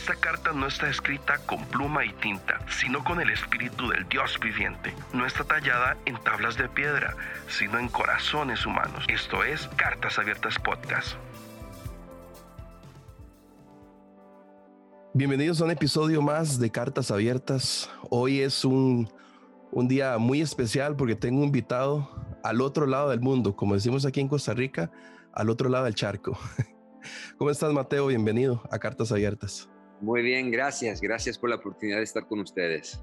Esta carta no está escrita con pluma y tinta, sino con el espíritu del Dios viviente. No está tallada en tablas de piedra, sino en corazones humanos. Esto es Cartas Abiertas Podcast. Bienvenidos a un episodio más de Cartas Abiertas. Hoy es un, un día muy especial porque tengo un invitado al otro lado del mundo, como decimos aquí en Costa Rica, al otro lado del charco. ¿Cómo estás, Mateo? Bienvenido a Cartas Abiertas. Muy bien, gracias. Gracias por la oportunidad de estar con ustedes.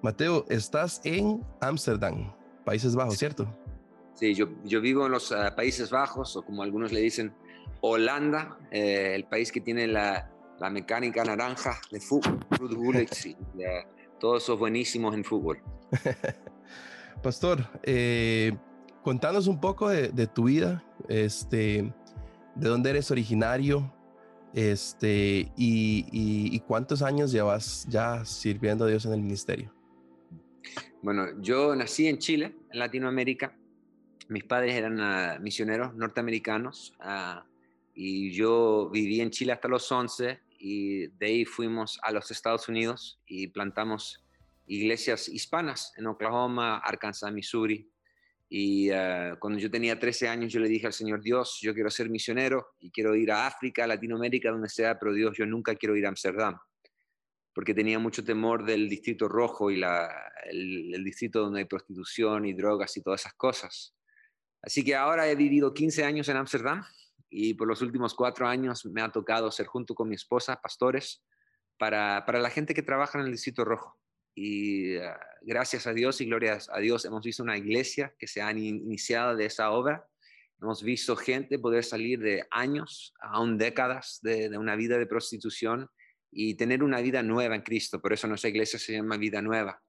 Mateo, estás en Ámsterdam, Países Bajos, ¿cierto? Sí, yo, yo vivo en los ah, Países Bajos, o como algunos le dicen, Holanda, eh, el país que tiene la, la mecánica naranja de fútbol, todos son buenísimos en fútbol. Pastor, eh, contanos un poco de, de, tu vida, este, de dónde eres originario, este, y, cuántos años llevas ya sirviendo a Dios en el ministerio. Bueno, yo nací en Chile, en Latinoamérica. Mis padres eran ah, misioneros norteamericanos ah, y yo viví en Chile hasta los 11 y de ahí fuimos a los Estados Unidos y plantamos iglesias hispanas en Oklahoma, Arkansas, Missouri, y uh, cuando yo tenía 13 años, yo le dije al Señor Dios, yo quiero ser misionero y quiero ir a África, Latinoamérica, donde sea, pero Dios, yo nunca quiero ir a Amsterdam, porque tenía mucho temor del distrito rojo y la, el, el, distrito donde hay prostitución y drogas y todas esas cosas. Así que ahora he vivido 15 años en Amsterdam y por los últimos cuatro años me ha tocado ser junto con mi esposa pastores para, para la gente que trabaja en el distrito rojo y ah, gracias a Dios y gloria a Dios hemos visto una iglesia que se ha iniciado de esa obra. Hemos visto gente poder salir de años, aún décadas de, una vida de prostitución y tener una vida nueva en Cristo. Por eso nuestra iglesia se llama Vida Nueva.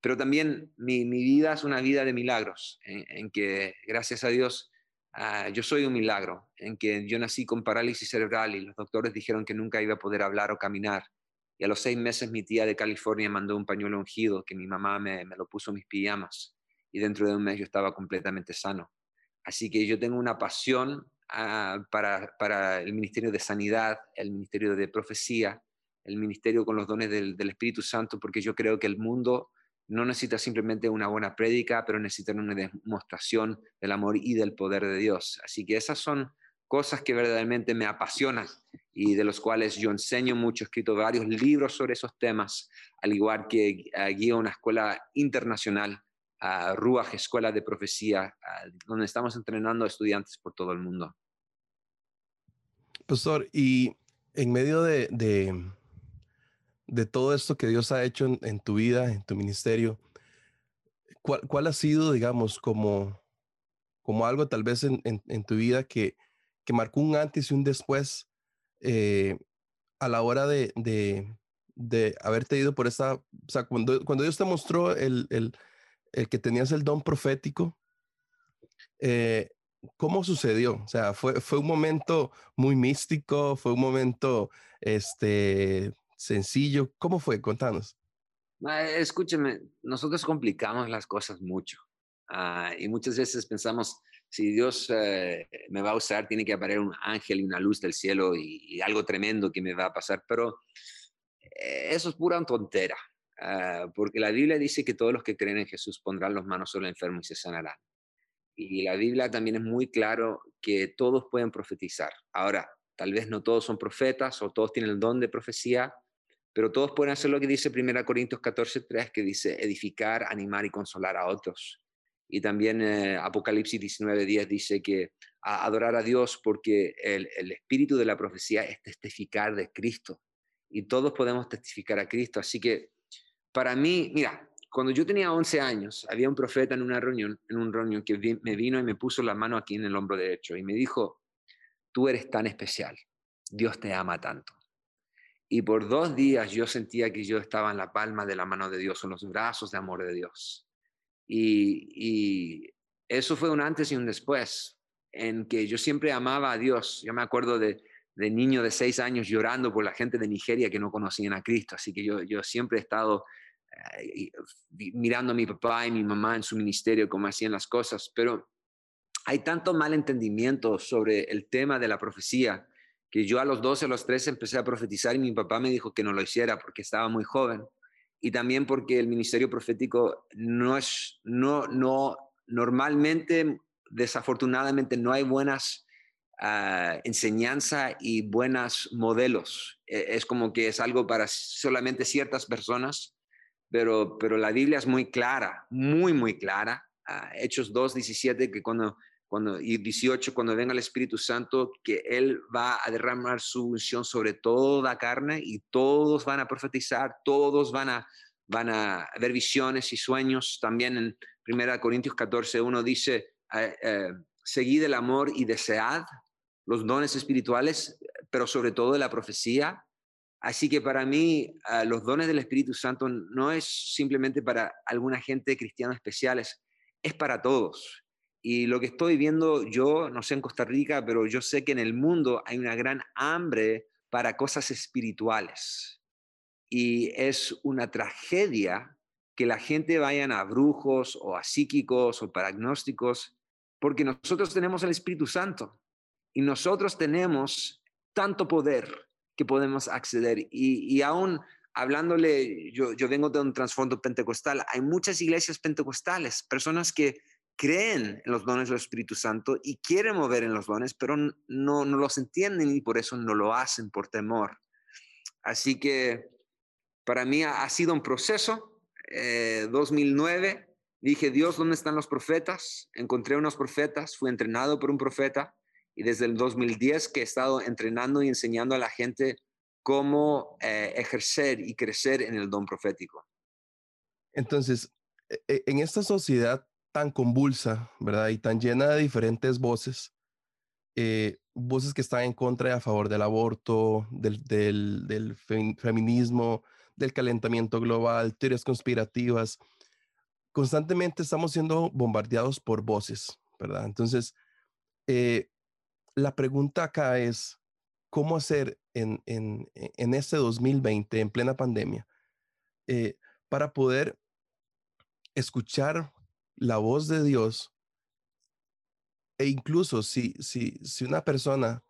pero también mi, vida es una vida de milagros, en, que gracias a Dios ah, yo soy un milagro, en que yo nací con parálisis cerebral y los doctores dijeron que nunca iba a poder hablar o caminar. Y a los seis meses mi tía de California mandó un pañuelo ungido que mi mamá me, lo puso en mis pijamas y dentro de un mes yo estaba completamente sano. Así que yo tengo una pasión ah, para, para, el Ministerio de Sanidad, el Ministerio de Profecía, el Ministerio con los dones del, Espíritu Santo, porque yo creo que el mundo no necesita simplemente una buena prédica, pero necesita una demostración del amor y del poder de Dios. Así que esas son cosas que verdaderamente me apasionan y de los cuales yo enseño mucho, he escrito varios libros sobre esos temas, al igual que uh, guío una escuela internacional, uh, Ruach, Escuela de Profecía, donde estamos entrenando a estudiantes por todo el mundo. Pastor, y en medio de, de, de todo esto que Dios ha hecho en, en tu vida, en tu ministerio, ¿cuál, ¿cuál, ha sido, digamos, como, como algo tal vez en, en, en tu vida que, que marcó un antes y un después eh, a la hora de, de, de, haberte ido por esta, o sea, cuando, cuando Dios te mostró el, el, que tenías el don profético, eh, ¿cómo sucedió? O sea, fue, fue un momento muy místico, fue un momento este, sencillo. ¿Cómo fue? Contanos. Escúcheme, nosotros complicamos las cosas mucho uh, y muchas veces pensamos, si Dios eh, me va a usar, tiene que aparecer un ángel y una luz del cielo y, algo tremendo que me va a pasar, pero eh, eso es pura tontera, uh, porque la Biblia dice que todos los que creen en Jesús pondrán las manos sobre el enfermo y se sanarán. Y la Biblia también es muy claro que todos pueden profetizar. Ahora, tal vez no todos son profetas o todos tienen el don de profecía, pero todos pueden hacer lo que dice 1 Corintios 14, que dice edificar, animar y consolar a otros. Y también eh, Apocalipsis 19.10 dice que adorar a Dios porque el, espíritu de la profecía es testificar de Cristo. Y todos podemos testificar a Cristo. Así que para mí, mira, cuando yo tenía 11 años, había un profeta en una reunión, en un reunión que me vino y me puso la mano aquí en el hombro derecho y me dijo, tú eres tan especial, Dios te ama tanto. Y por dos días yo sentía que yo estaba en la palma de la mano de Dios, en los brazos de amor de Dios. Y, eso fue un antes y un después, en que yo siempre amaba a Dios. Yo me acuerdo de, niño de seis años llorando por la gente de Nigeria que no conocían a Cristo. Así que yo, yo siempre he estado eh, mirando a mi papá y mi mamá en su ministerio, cómo hacían las cosas. Pero hay tanto mal entendimiento sobre el tema de la profecía que yo a los 12, a los 13 empecé a profetizar y mi papá me dijo que no lo hiciera porque estaba muy joven y también porque el ministerio profético no es, no, no, normalmente, desafortunadamente, no hay buenas uh, enseñanza y buenos modelos. E, es como que es algo para solamente ciertas personas, pero, pero la Biblia es muy clara, muy, muy clara. Uh, Hechos 2, 17, que cuando cuando, y 18, cuando venga el Espíritu Santo, que Él va a derramar su unción sobre toda carne y todos van a profetizar, todos van a, van a ver visiones y sueños. También en 1 Corintios 14, uno dice, eh, eh, seguid el amor y desead los dones espirituales, pero sobre todo la profecía. Así que para mí eh, los dones del Espíritu Santo no es simplemente para alguna gente cristiana especiales, es para todos. Y lo que estoy viendo yo, no sé en Costa Rica, pero yo sé que en el mundo hay una gran hambre para cosas espirituales. Y es una tragedia que la gente vayan a brujos o a psíquicos o paragnósticos, porque nosotros tenemos el Espíritu Santo y nosotros tenemos tanto poder que podemos acceder. Y, y aún hablándole, yo, yo vengo de un trasfondo pentecostal, hay muchas iglesias pentecostales, personas que creen en los dones del Espíritu Santo y quieren mover en los dones, pero no, no los entienden y por eso no lo hacen por temor. Así que para mí ha, sido un proceso. 2009 eh, dije, Dios, ¿dónde están los profetas? Encontré unos profetas, fui entrenado por un profeta y desde el 2010 que he estado entrenando y enseñando a la gente cómo eh, ejercer y crecer en el don profético. Entonces, e, e, en esta sociedad tan convulsa, ¿verdad? Y tan llena de diferentes voces, eh, voces que están en contra y a favor del aborto, del, feminismo, del calentamiento global, teorías conspirativas. Constantemente estamos siendo bombardeados por voces, ¿verdad? Entonces, eh, la pregunta acá es, ¿cómo hacer en, en, en este 2020, en plena pandemia, eh, para poder escuchar la voz de Dios, e incluso si, si, si una persona,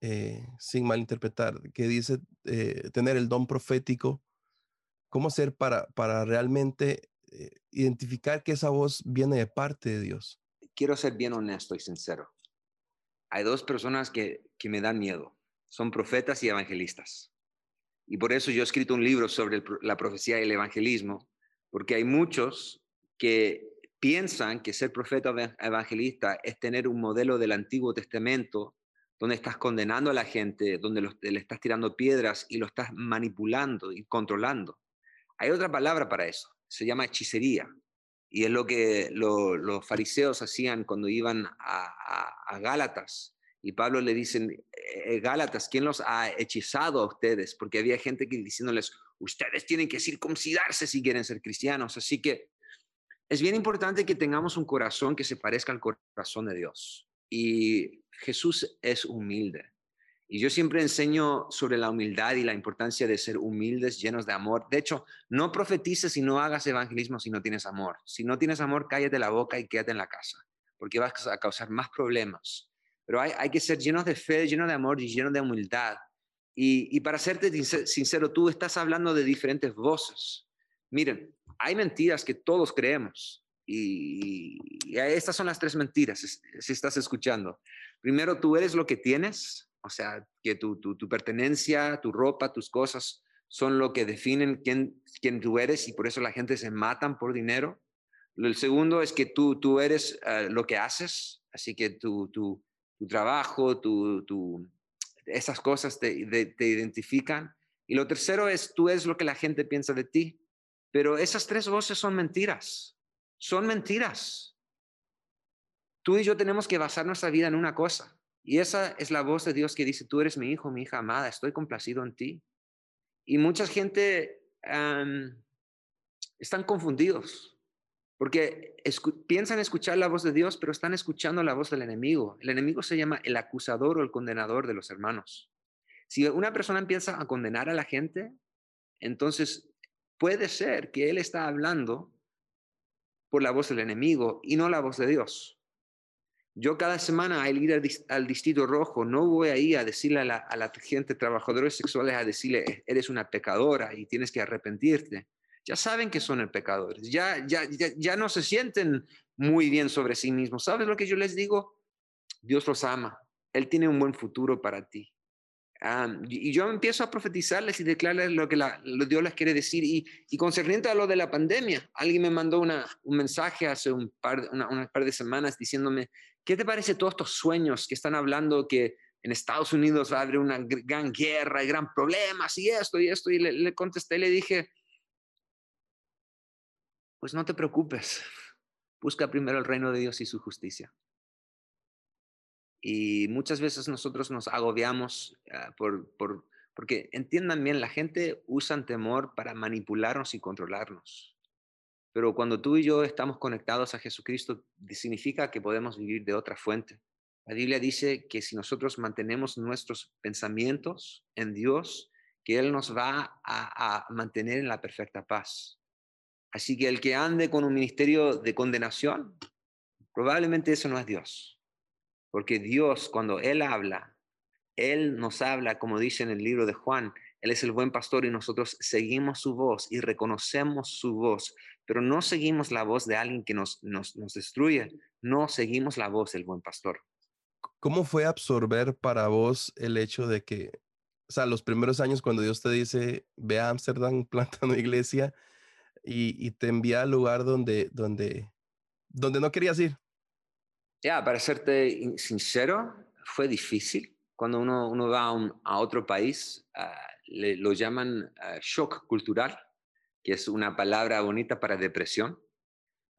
eh, sin malinterpretar, que dice eh, tener el don profético, ¿cómo hacer para, para realmente eh, identificar que esa voz viene de parte de Dios? Quiero ser bien honesto y sincero. Hay dos personas que, que me dan miedo. Son profetas y evangelistas. Y por eso yo he escrito un libro sobre la profecía y el evangelismo, porque hay muchos que piensan que ser profeta evangelista es tener un modelo del Antiguo Testamento donde estás condenando a la gente, donde le estás tirando piedras y lo estás manipulando y controlando. Hay otra palabra para eso, se llama hechicería. Y es lo que los fariseos hacían cuando iban a, Gálatas. Y Pablo le dicen, eh, eh, Gálatas, ¿quién los ha hechizado a ustedes? Porque había gente que diciéndoles, ustedes tienen que circuncidarse si quieren ser cristianos. Así que es bien importante que tengamos un corazón que se parezca al corazón de Dios. Y Jesús es humilde. Y yo siempre enseño sobre la humildad y la importancia de ser humildes, llenos de amor. De hecho, no profetices y no hagas evangelismo si no tienes amor. Si no tienes amor, cállate la boca y quédate en la casa, porque vas a causar más problemas. Pero hay, que ser llenos de fe, llenos de amor y llenos de humildad. Y, y para serte sincero, tú estás hablando de diferentes voces. Miren, hay mentiras que todos creemos y, estas son las tres mentiras, si estás escuchando. Primero, tú eres lo que tienes, o sea, que tu, tu, pertenencia, tu ropa, tus cosas son lo que definen quién, quién tú eres y por eso la gente se matan por dinero. El segundo es que tú, tú eres eh, lo que haces, así que tu, tu, trabajo, tu, tu, esas cosas te, te identifican. Y lo tercero es tú eres lo que la gente piensa de ti. Pero esas tres voces son mentiras. Son mentiras. Tú y yo tenemos que basar nuestra vida en una cosa. Y esa es la voz de Dios que dice, tú eres mi hijo, mi hija amada, estoy complacido en ti. Y mucha gente están confundidos porque piensan escuchar la voz de Dios, pero están escuchando la voz del enemigo. El enemigo se llama el acusador o el condenador de los hermanos. Si una persona empieza a condenar a la gente, entonces Puede ser que él está hablando por la voz del enemigo y no la voz de Dios. Yo cada semana al ir al, distrito rojo no voy ahí a decirle a la, a la gente, trabajadores sexuales, a decirle, eres una pecadora y tienes que arrepentirte. Ya saben que son pecadores, ya, ya, ya, ya no se sienten muy bien sobre sí mismos. ¿Sabes lo que yo les digo? Dios los ama, Él tiene un buen futuro para ti y yo empiezo a profetizarles y declararles lo que la, Dios les quiere decir. Y, y, concerniente a lo de la pandemia, alguien me mandó una, un mensaje hace un par, una, par de semanas diciéndome, ¿qué te parece todos estos sueños que están hablando que en Estados Unidos va a haber una gran guerra y gran problemas y esto y esto? Y le, le contesté y le dije, pues no te preocupes, busca primero el reino de Dios y su justicia. Y muchas veces nosotros nos agobiamos ah, por, por, porque entiendan bien, la gente usa temor para manipularnos y controlarnos. Pero cuando tú y yo estamos conectados a Jesucristo, significa que podemos vivir de otra fuente. La Biblia dice que si nosotros mantenemos nuestros pensamientos en Dios, que Él nos va a mantener en la perfecta paz. Así que el que ande con un ministerio de condenación, probablemente eso no es Dios. Porque Dios, cuando Él habla, Él nos habla, como dice en el libro de Juan, Él es el buen pastor y nosotros seguimos su voz y reconocemos su voz, pero no seguimos la voz de alguien que nos, nos, destruye, no seguimos la voz del buen pastor. ¿Cómo fue absorber para vos el hecho de que, o sea, los primeros años cuando Dios te dice, ve a Ámsterdam, planta una iglesia y, y, te envía al lugar donde, donde, donde no querías ir? Ya, para serte sincero, fue difícil. Cuando uno, uno va a, otro país, ah, le, lo llaman ah, shock cultural, que es una palabra bonita para depresión.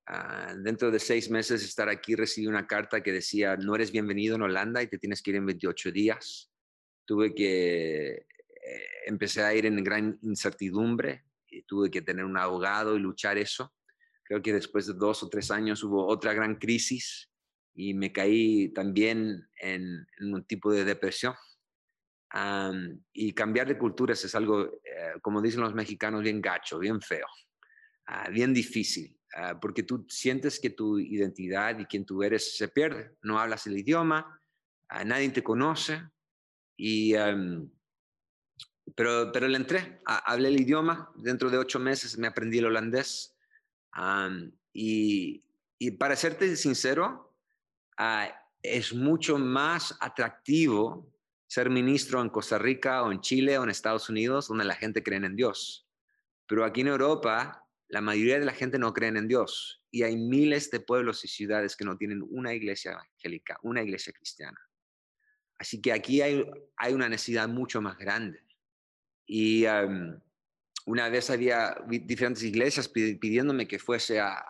Ah, dentro de seis meses estar aquí recibí una carta que decía, no eres bienvenido en Holanda y te tienes que ir en 28 días. Tuve que, eh, empecé a ir en gran incertidumbre, y tuve que tener un abogado y luchar eso. Creo que después de dos o tres años hubo otra gran crisis y me caí también en, un tipo de depresión. y cambiar de culturas es algo, eh, como dicen los mexicanos, bien gacho, bien feo, ah, bien difícil, ah, porque tú sientes que tu identidad y quién tú eres se pierde. No hablas el idioma, ah, nadie te conoce, y, pero, pero le entré, hablé el idioma, dentro de ocho meses me aprendí el holandés, y, y para serte sincero, Ah, es mucho más atractivo ser ministro en Costa Rica o en Chile o en Estados Unidos, donde la gente cree en Dios. Pero aquí en Europa, la mayoría de la gente no cree en Dios y hay miles de pueblos y ciudades que no tienen una iglesia evangélica, una iglesia cristiana. Así que aquí hay, hay una necesidad mucho más grande. Y una vez había diferentes iglesias pidiéndome que fuese a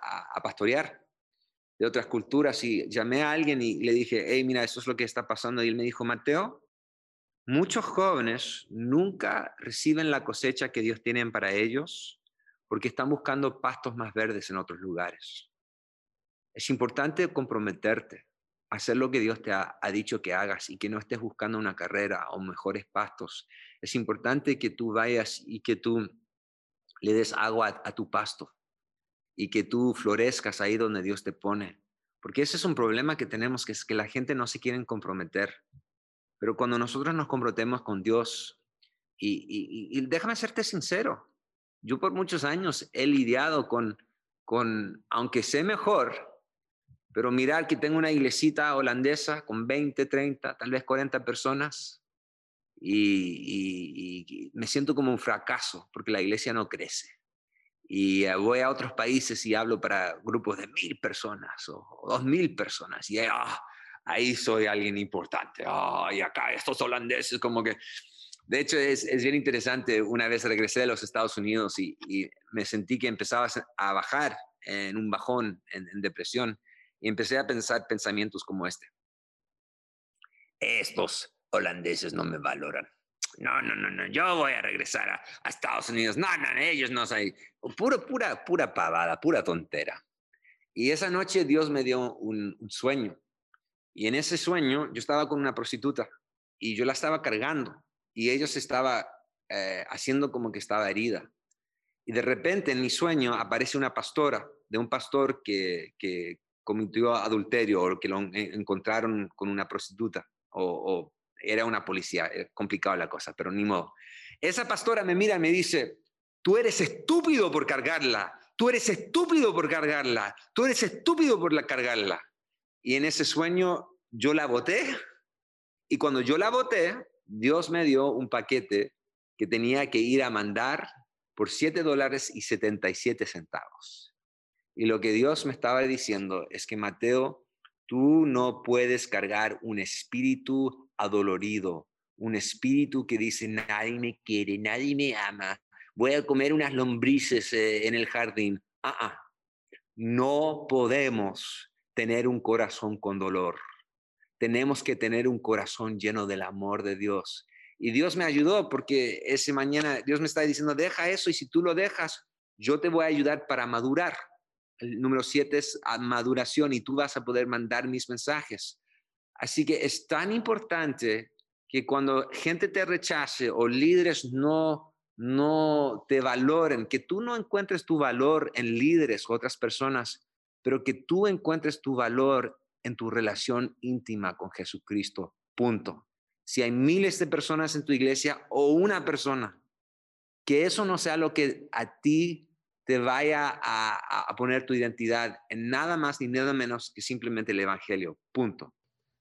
pastorear de otras culturas y llamé a alguien y le dije, hey, mira, esto es lo que está pasando. Y él me dijo, Mateo, muchos jóvenes nunca reciben la cosecha que Dios tiene para ellos porque están buscando pastos más verdes en otros lugares. Es importante comprometerte, hacer lo que Dios te ha, dicho que hagas y que no estés buscando una carrera o mejores pastos. Es importante que tú vayas y que tú le des agua a tu pasto y que tú florezcas ahí donde Dios te pone. Porque ese es un problema que tenemos, que es que la gente no se quiere comprometer. Pero cuando nosotros nos comprometemos con Dios, y, déjame serte sincero, yo por muchos años he lidiado con, con, aunque sé mejor, pero mirar que tengo una iglesita holandesa con 20, 30, tal vez 40 personas, y me siento como un fracaso porque la iglesia no crece y eh, voy a otros países y hablo para grupos de mil personas o, dos mil personas y ah, ahí soy alguien importante. Ah, y acá estos holandeses como que... De hecho, es, es, bien interesante. Una vez regresé de los Estados Unidos y, me sentí que empezaba a bajar en un bajón, en, en depresión, y empecé a pensar pensamientos como este. Estos holandeses no me valoran no, no, no, no, yo voy a regresar a, Estados Unidos. No, no, ellos no saben. Pura, pura, pura pavada, pura tontera. Y esa noche Dios me dio un, sueño. Y en ese sueño yo estaba con una prostituta y yo la estaba cargando y ella se estaba eh, haciendo como que estaba herida. Y de repente en mi sueño aparece una pastora, de un pastor que, que cometió adulterio o que lo encontraron con una prostituta o, era una policía, es complicado la cosa, pero ni modo. Esa pastora me mira y me dice, tú eres estúpido por cargarla, tú eres estúpido por cargarla, tú eres estúpido por la cargarla. Y en ese sueño yo la boté y cuando yo la boté, Dios me dio un paquete que tenía que ir a mandar por 7 dólares y 77 centavos. Y lo que Dios me estaba diciendo es que Mateo, tú no puedes cargar un espíritu adolorido, un espíritu que dice, nadie me quiere, nadie me ama, voy a comer unas lombrices eh, en el jardín. Ah, ah, no podemos tener un corazón con dolor. Tenemos que tener un corazón lleno del amor de Dios. Y Dios me ayudó porque ese mañana Dios me está diciendo, deja eso y si tú lo dejas, yo te voy a ayudar para madurar. El número siete es maduración y tú vas a poder mandar mis mensajes. Así que es tan importante que cuando gente te rechace o líderes no, no te valoren, que tú no encuentres tu valor en líderes o otras personas, pero que tú encuentres tu valor en tu relación íntima con Jesucristo. Punto si hay miles de personas en tu iglesia o una persona, que eso no sea lo que a ti te vaya a, poner tu identidad en nada más ni nada menos que simplemente el Evangelio. Punto.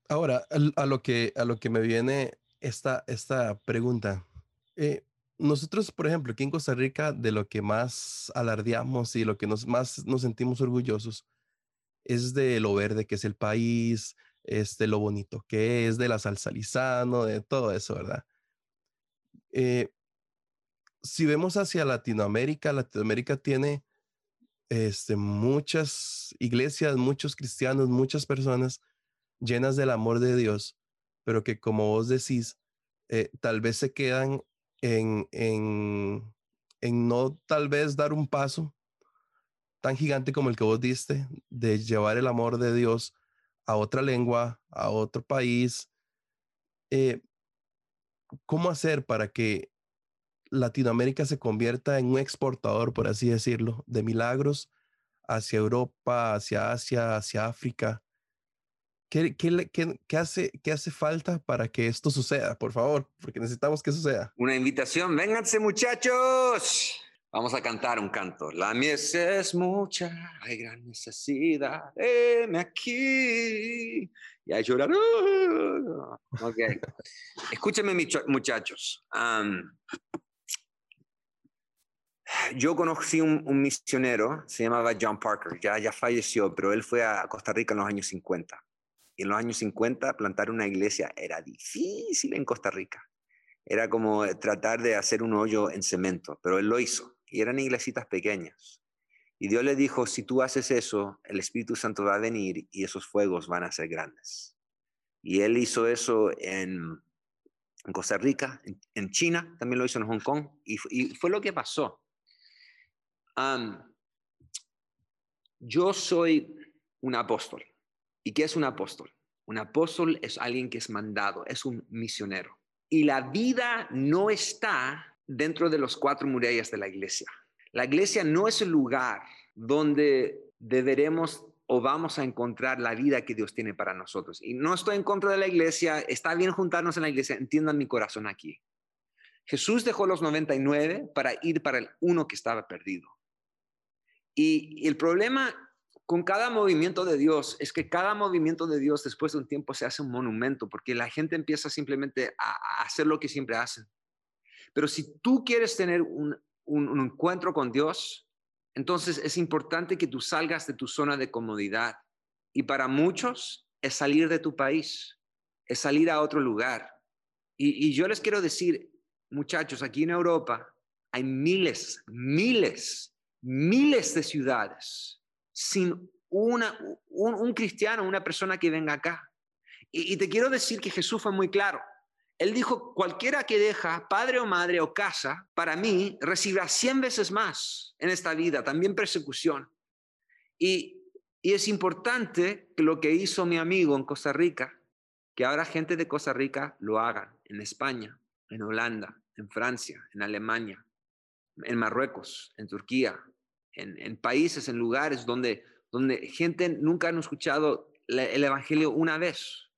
Ahora, a lo que, a lo que me viene esta, esta pregunta. Eh, nosotros, por ejemplo, aquí en Costa Rica, de lo que más alardeamos y lo que nos, más nos sentimos orgullosos es de lo verde que es el país, este, lo bonito que es, de la salsa lisano, de todo eso, ¿verdad? Eh, si vemos hacia Latinoamérica, Latinoamérica tiene este, muchas iglesias, muchos cristianos, muchas personas llenas del amor de Dios, pero que como vos decís, eh, tal vez se quedan en, en, en no tal vez dar un paso tan gigante como el que vos diste, de llevar el amor de Dios a otra lengua, a otro país. Eh, ¿Cómo hacer para que Latinoamérica se convierta en un exportador, por así decirlo, de milagros hacia Europa, hacia Asia, hacia África? ¿Qué, qué, hace, ¿Qué hace falta para que esto suceda, por favor? Porque necesitamos que suceda. Una invitación, vénganse muchachos. Vamos a cantar un canto. La mies es mucha, hay gran necesidad. Heme aquí. Y a llorar. Ok. Escúchenme, muchachos. Yo conocí un, misionero, se llamaba John Parker, ya, ya falleció, pero él fue a Costa Rica en los años 50. Y en los años 50 plantar una iglesia era difícil en Costa Rica. Era como tratar de hacer un hoyo en cemento, pero él lo hizo y eran iglesitas pequeñas. Y Dios le dijo, si tú haces eso, el Espíritu Santo va a venir y esos fuegos van a ser grandes. Y él hizo eso en, Costa Rica, en, China, también lo hizo en Hong Kong, y, fue lo que pasó. Yo soy un apóstol. ¿Y qué es un apóstol? Un apóstol es alguien que es mandado, es un misionero. Y la vida no está dentro de los cuatro murallas de la iglesia. La iglesia no es el lugar donde deberemos o vamos a encontrar la vida que Dios tiene para nosotros. Y no estoy en contra de la iglesia, está bien juntarnos en la iglesia, entiendan mi corazón aquí. Jesús dejó los 99 para ir para el uno que estaba perdido. Y, el problema con cada movimiento de Dios es que cada movimiento de Dios después de un tiempo se hace un monumento porque la gente empieza simplemente a hacer lo que siempre hacen. Pero si tú quieres tener un, encuentro con Dios, entonces es importante que tú salgas de tu zona de comodidad. Y para muchos es salir de tu país, es salir a otro lugar. Y, yo les quiero decir, muchachos, aquí en Europa hay miles, miles, miles de ciudades sin una, un, cristiano, una persona que venga acá. y te quiero decir que Jesús fue muy claro. Él dijo, cualquiera que deja padre o madre o casa, para mí, recibirá cien veces más en esta vida, también persecución. Y, es importante que lo que hizo mi amigo en Costa Rica, que ahora gente de Costa Rica lo haga en España, en Holanda, en Francia, en Alemania, en Marruecos, en Turquía, en, en países, en lugares donde donde gente nunca han escuchado el Evangelio una vez.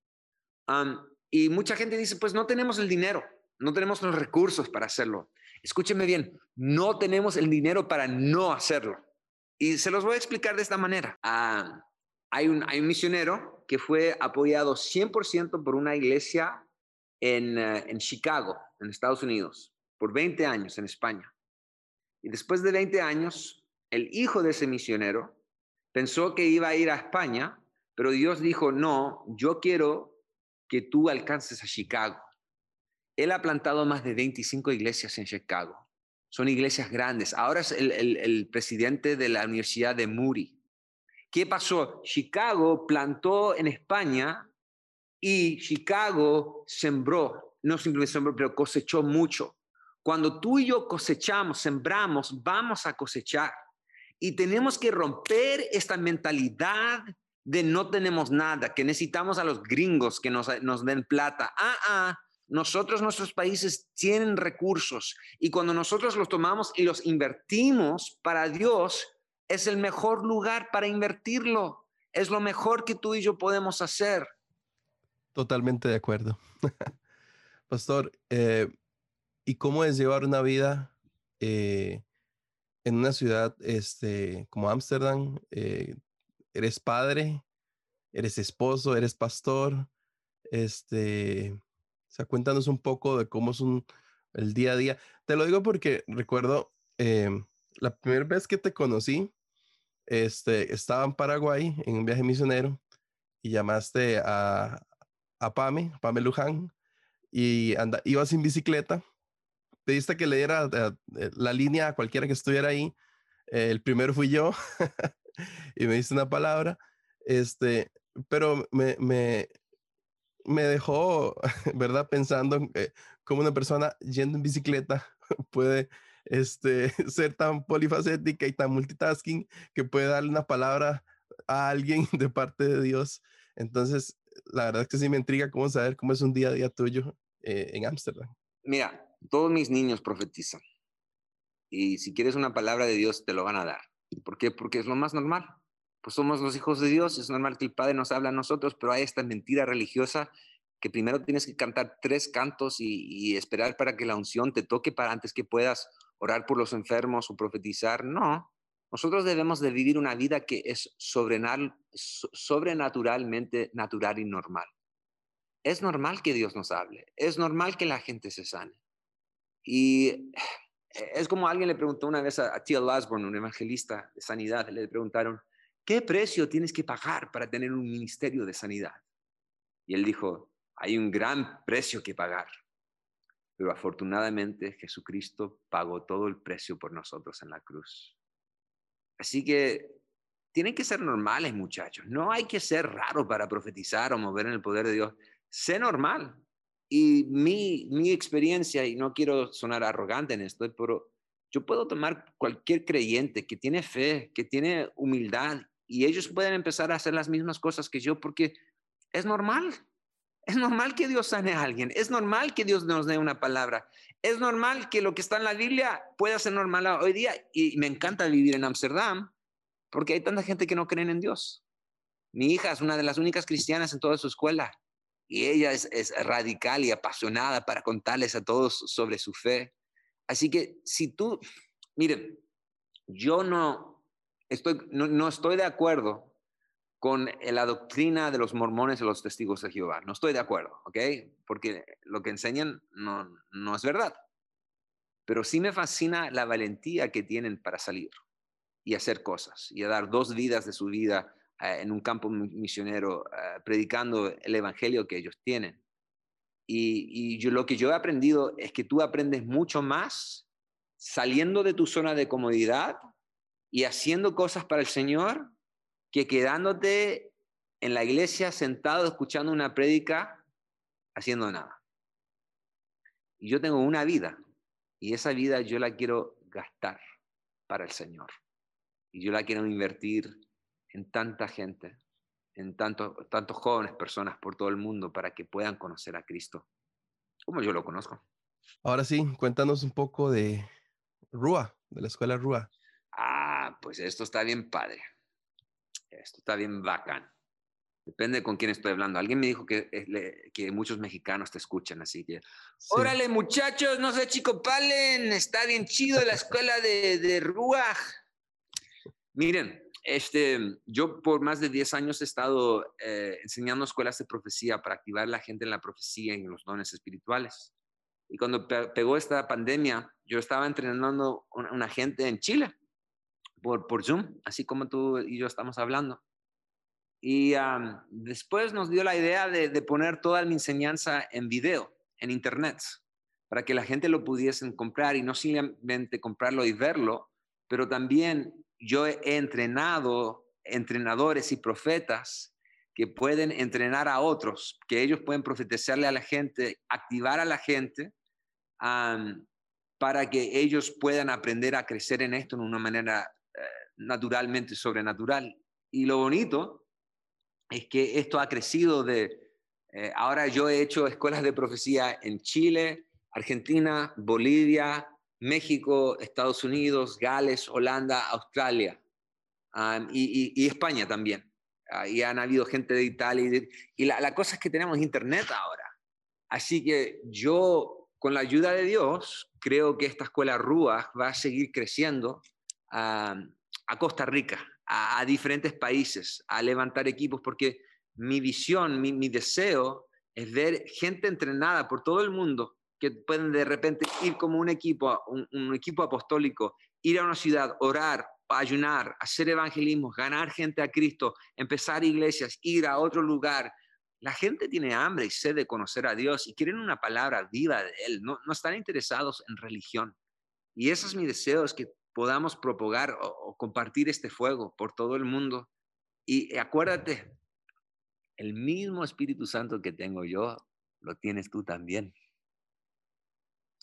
y mucha gente dice, pues no tenemos el dinero, no tenemos los recursos para hacerlo. Escúcheme bien, no tenemos el dinero para no hacerlo. Y se los voy a explicar de esta manera. Ah, hay, un, hay un misionero que fue apoyado 100% por una iglesia en, eh, en Chicago, en Estados Unidos, por 20 años en España. Y después de 20 años, el hijo de ese misionero pensó que iba a ir a España, pero Dios dijo, no, yo quiero que tú alcances a Chicago. Él ha plantado más de 25 iglesias en Chicago. Son iglesias grandes. Ahora es el, presidente de la Universidad de Moody. ¿Qué pasó? Chicago plantó en España y Chicago sembró, no simplemente sembró, pero cosechó mucho. Cuando tú y yo cosechamos, sembramos, vamos a cosechar. Y tenemos que romper esta mentalidad de no tenemos nada, que necesitamos a los gringos que nos, nos den plata. Ah, ah, nosotros, nuestros países tienen recursos y cuando nosotros los tomamos y los invertimos para Dios, es el mejor lugar para invertirlo. Es lo mejor que tú y yo podemos hacer. Totalmente de acuerdo. Pastor, eh, ¿y cómo es llevar una vida eh, en una ciudad este, como Ámsterdam? Eh, ¿Eres padre? ¿Eres esposo? ¿Eres pastor? Este, o sea, cuéntanos un poco de cómo es un, el día a día. Te lo digo porque recuerdo em, la primera vez que te conocí, este, estaba en Paraguay en un viaje misionero y llamaste a, a Pame, Pame Luján, y anda, ibas en bicicleta, pediste que le diera eh, eh, la línea a cualquiera que estuviera ahí. el primero fui yo y me diste una palabra, este, pero me, me, me dejó, ¿verdad? Pensando eh, cómo una persona yendo en bicicleta puede este, ser tan polifacética y tan multitasking que puede darle una palabra a alguien de parte de Dios. Entonces, la verdad es que sí me intriga cómo saber cómo es un día a día tuyo eh, en Ámsterdam. Mira, todos mis niños profetizan. Y si quieres una palabra de Dios, te lo van a dar. ¿Por qué? Porque es lo más normal pues somos los hijos de Dios, es normal que el Padre nos hable a nosotros, pero hay esta mentira religiosa que primero tienes que cantar tres cantos y, esperar para que la unción te toque para antes que puedas orar por los enfermos o profetizar. No, nosotros debemos de vivir una vida que es sobrenaturalmente natural y normal. Es normal que Dios nos hable, es normal que la gente se sane. Y es como alguien le preguntó una vez a, a T.L. Osborne, un evangelista de sanidad, le preguntaron, ¿qué precio tienes que pagar para tener un ministerio de sanidad? Y él dijo, hay un gran precio que pagar, pero afortunadamente Jesucristo pagó todo el precio por nosotros en la cruz. Así que tienen que ser normales, muchachos. No hay que ser raro para profetizar o mover en el poder de Dios. Sé normal. Y mi, mi experiencia, y no quiero sonar arrogante en esto, pero yo puedo tomar cualquier creyente que tiene fe, que tiene humildad, y ellos pueden empezar a hacer las mismas cosas que yo porque es normal. Es normal que Dios sane a alguien. Es normal que Dios nos dé una palabra. Es normal que lo que está en la Biblia pueda ser normal hoy día. Y me encanta vivir en Ámsterdam porque hay tanta gente que no creen en Dios. Mi hija es una de las únicas cristianas en toda su escuela y ella es, radical y apasionada para contarles a todos sobre su fe. Así que si tú, miren, yo no, estoy, no, estoy de acuerdo con la doctrina de los mormones y los testigos de Jehová. No estoy de acuerdo, ¿ok? Porque lo que enseñan no, no es verdad. Pero sí me fascina la valentía que tienen para salir y hacer cosas y a dar dos vidas de su vida en un campo misionero eh, predicando el evangelio que ellos tienen. Y, yo, lo que yo he aprendido es que tú aprendes mucho más saliendo de tu zona de comodidad y haciendo cosas para el Señor que quedándote en la iglesia sentado escuchando una prédica haciendo nada. Y yo tengo una vida y esa vida yo la quiero gastar para el Señor. Y yo la quiero invertir en tanta gente en tantos tantos jóvenes personas por todo el mundo para que puedan conocer a Cristo, como yo lo conozco. Ahora sí, cuéntanos un poco de Rúa, de la escuela Rúa. Ah, pues esto está bien padre. Esto está bien bacán. Depende con quién estoy hablando. Alguien me dijo que, que muchos mexicanos te escuchan, así que... Órale, muchachos, no sé, chico Palen, está bien chido la escuela de, de Ruach. Miren, este, yo por más de 10 años he estado eh, enseñando escuelas de profecía para activar a la gente en la profecía y en los dones espirituales. Y cuando pegó esta pandemia, yo estaba entrenando a una gente en Chile por, por Zoom, así como tú y yo estamos hablando. Y después nos dio la idea de, poner toda mi enseñanza en video, en internet, para que la gente lo pudiesen comprar y no simplemente comprarlo y verlo, pero también yo he entrenado entrenadores y profetas que pueden entrenar a otros, que ellos pueden profetizarle a la gente, activar a la gente para que ellos puedan aprender a crecer en esto de una manera eh, naturalmente sobrenatural. Y lo bonito es que esto ha crecido de, eh, ahora yo he hecho escuelas de profecía en Chile, Argentina, Bolivia, México, Estados Unidos, Gales, Holanda, Australia y, España también. Ah, y han habido gente de Italia. Y, la, cosa es que tenemos internet ahora. Así que yo, con la ayuda de Dios, creo que esta escuela RUA va a seguir creciendo a Costa Rica, a, diferentes países, a levantar equipos, porque mi visión, mi deseo es ver gente entrenada por todo el mundo que pueden de repente ir como un equipo, un, equipo apostólico, ir a una ciudad, orar, ayunar, hacer evangelismo, ganar gente a Cristo, empezar iglesias, ir a otro lugar. La gente tiene hambre y sed de conocer a Dios y quieren una palabra viva de Él, no, no están interesados en religión. Y ese es mi deseo, es que podamos propagar o, o compartir este fuego por todo el mundo. Y acuérdate, el mismo Espíritu Santo que tengo yo, lo tienes tú también.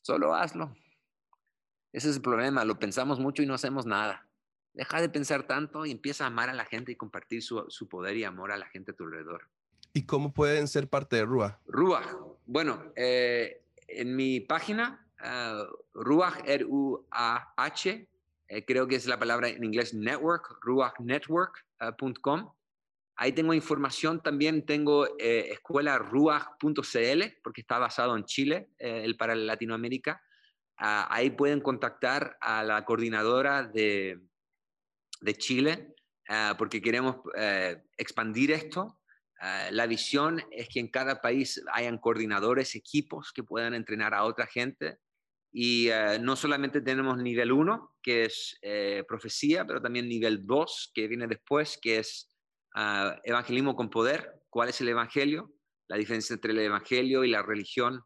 Solo hazlo. Ese es el problema, lo pensamos mucho y no hacemos nada. Deja de pensar tanto y empieza a amar a la gente y compartir su, poder y amor a la gente a tu alrededor. ¿Y cómo pueden ser parte de RUA? RUA, bueno, eh, en mi página, uh, RUAH, R-U-A-H, eh, creo que es la palabra en inglés network, ruachnetwork.com. Ahí tengo información, también tengo eh, escuela ruach.cl, porque está basado en Chile, eh, el para Latinoamérica. Ah, ahí pueden contactar a la coordinadora de, de Chile, ah, porque queremos eh, expandir esto. Ah, la visión es que en cada país hayan coordinadores, equipos que puedan entrenar a otra gente. Y no solamente tenemos nivel 1, que es profecía, pero también nivel 2, que viene después, que es evangelismo con poder, cuál es el evangelio, la diferencia entre el evangelio y la religión,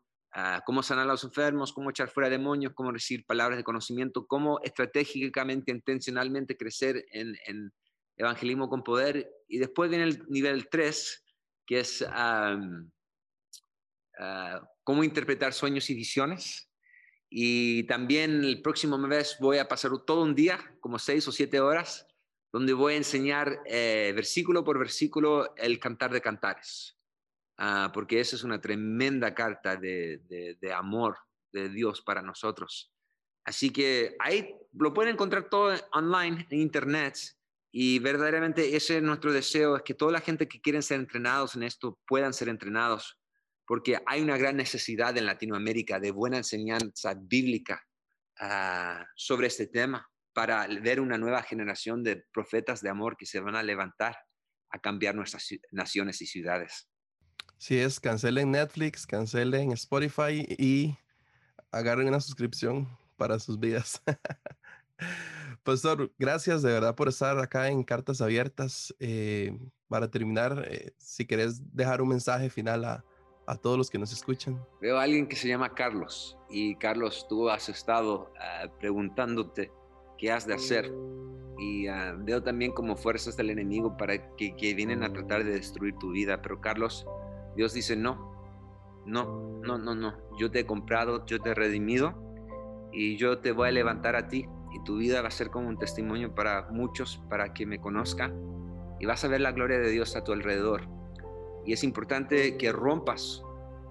cómo sanar a los enfermos, cómo echar fuera demonios, cómo recibir palabras de conocimiento, cómo estratégicamente, intencionalmente crecer en, evangelismo con poder. Y después viene el nivel 3, que es cómo interpretar sueños y visiones. Y también el próximo mes voy a pasar todo un día, como seis o siete horas, donde voy a enseñar eh, versículo por versículo el cantar de cantares, ah, porque esa es una tremenda carta de, amor de Dios para nosotros. Así que ahí lo pueden encontrar todo online, en internet, y verdaderamente ese es nuestro deseo, es que toda la gente que quieren ser entrenados en esto puedan ser entrenados, porque hay una gran necesidad en Latinoamérica de buena enseñanza bíblica ah, sobre este tema para ver una nueva generación de profetas de amor que se van a levantar a cambiar nuestras naciones y ciudades. Si es, cancelen Netflix, cancelen Spotify y agarren una suscripción para sus vidas. Pastor, gracias de verdad por estar acá en Cartas Abiertas. Eh, para terminar, eh, si querés dejar un mensaje final a, a, todos los que nos escuchan. Veo a alguien que se llama Carlos y Carlos, tú has estado ah, preguntándote qué has de hacer. Y ah, veo también como fuerzas del enemigo para que, que, vienen a tratar de destruir tu vida. Pero Carlos, Dios dice, no, no, no, no, no. Yo te he comprado, yo te he redimido y yo te voy a levantar a ti. Y tu vida va a ser como un testimonio para muchos, para que me conozcan. Y vas a ver la gloria de Dios a tu alrededor. Y es importante que rompas,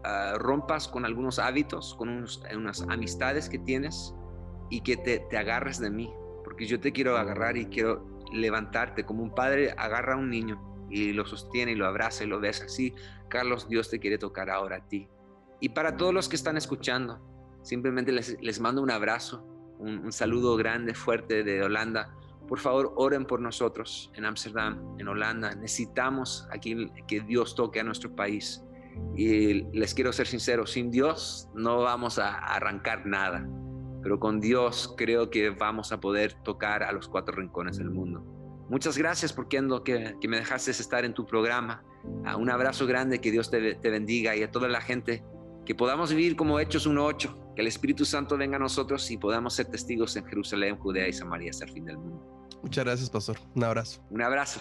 ah, rompas con algunos hábitos, con unas amistades que tienes y que te, te agarres de mí, porque yo te quiero agarrar y quiero levantarte, como un padre agarra a un niño y lo sostiene y lo abraza y lo besa. así. Carlos, Dios te quiere tocar ahora a ti. Y para todos los que están escuchando, simplemente les, mando un abrazo, un, saludo grande, fuerte de Holanda. Por favor, oren por nosotros en Ámsterdam, en Holanda. Necesitamos aquí que Dios toque a nuestro país. Y les quiero ser sincero, sin Dios no vamos a arrancar nada, pero con Dios creo que vamos a poder tocar a los cuatro rincones del mundo. Muchas gracias por que, que me dejaste estar en tu programa. Ah, un abrazo grande, que Dios te, te bendiga y a toda la gente que podamos vivir como Hechos 1.8, que el Espíritu Santo venga a nosotros y podamos ser testigos en Jerusalén, Judea y Samaria hasta el fin del mundo. Muchas gracias, pastor. Un abrazo. Un abrazo.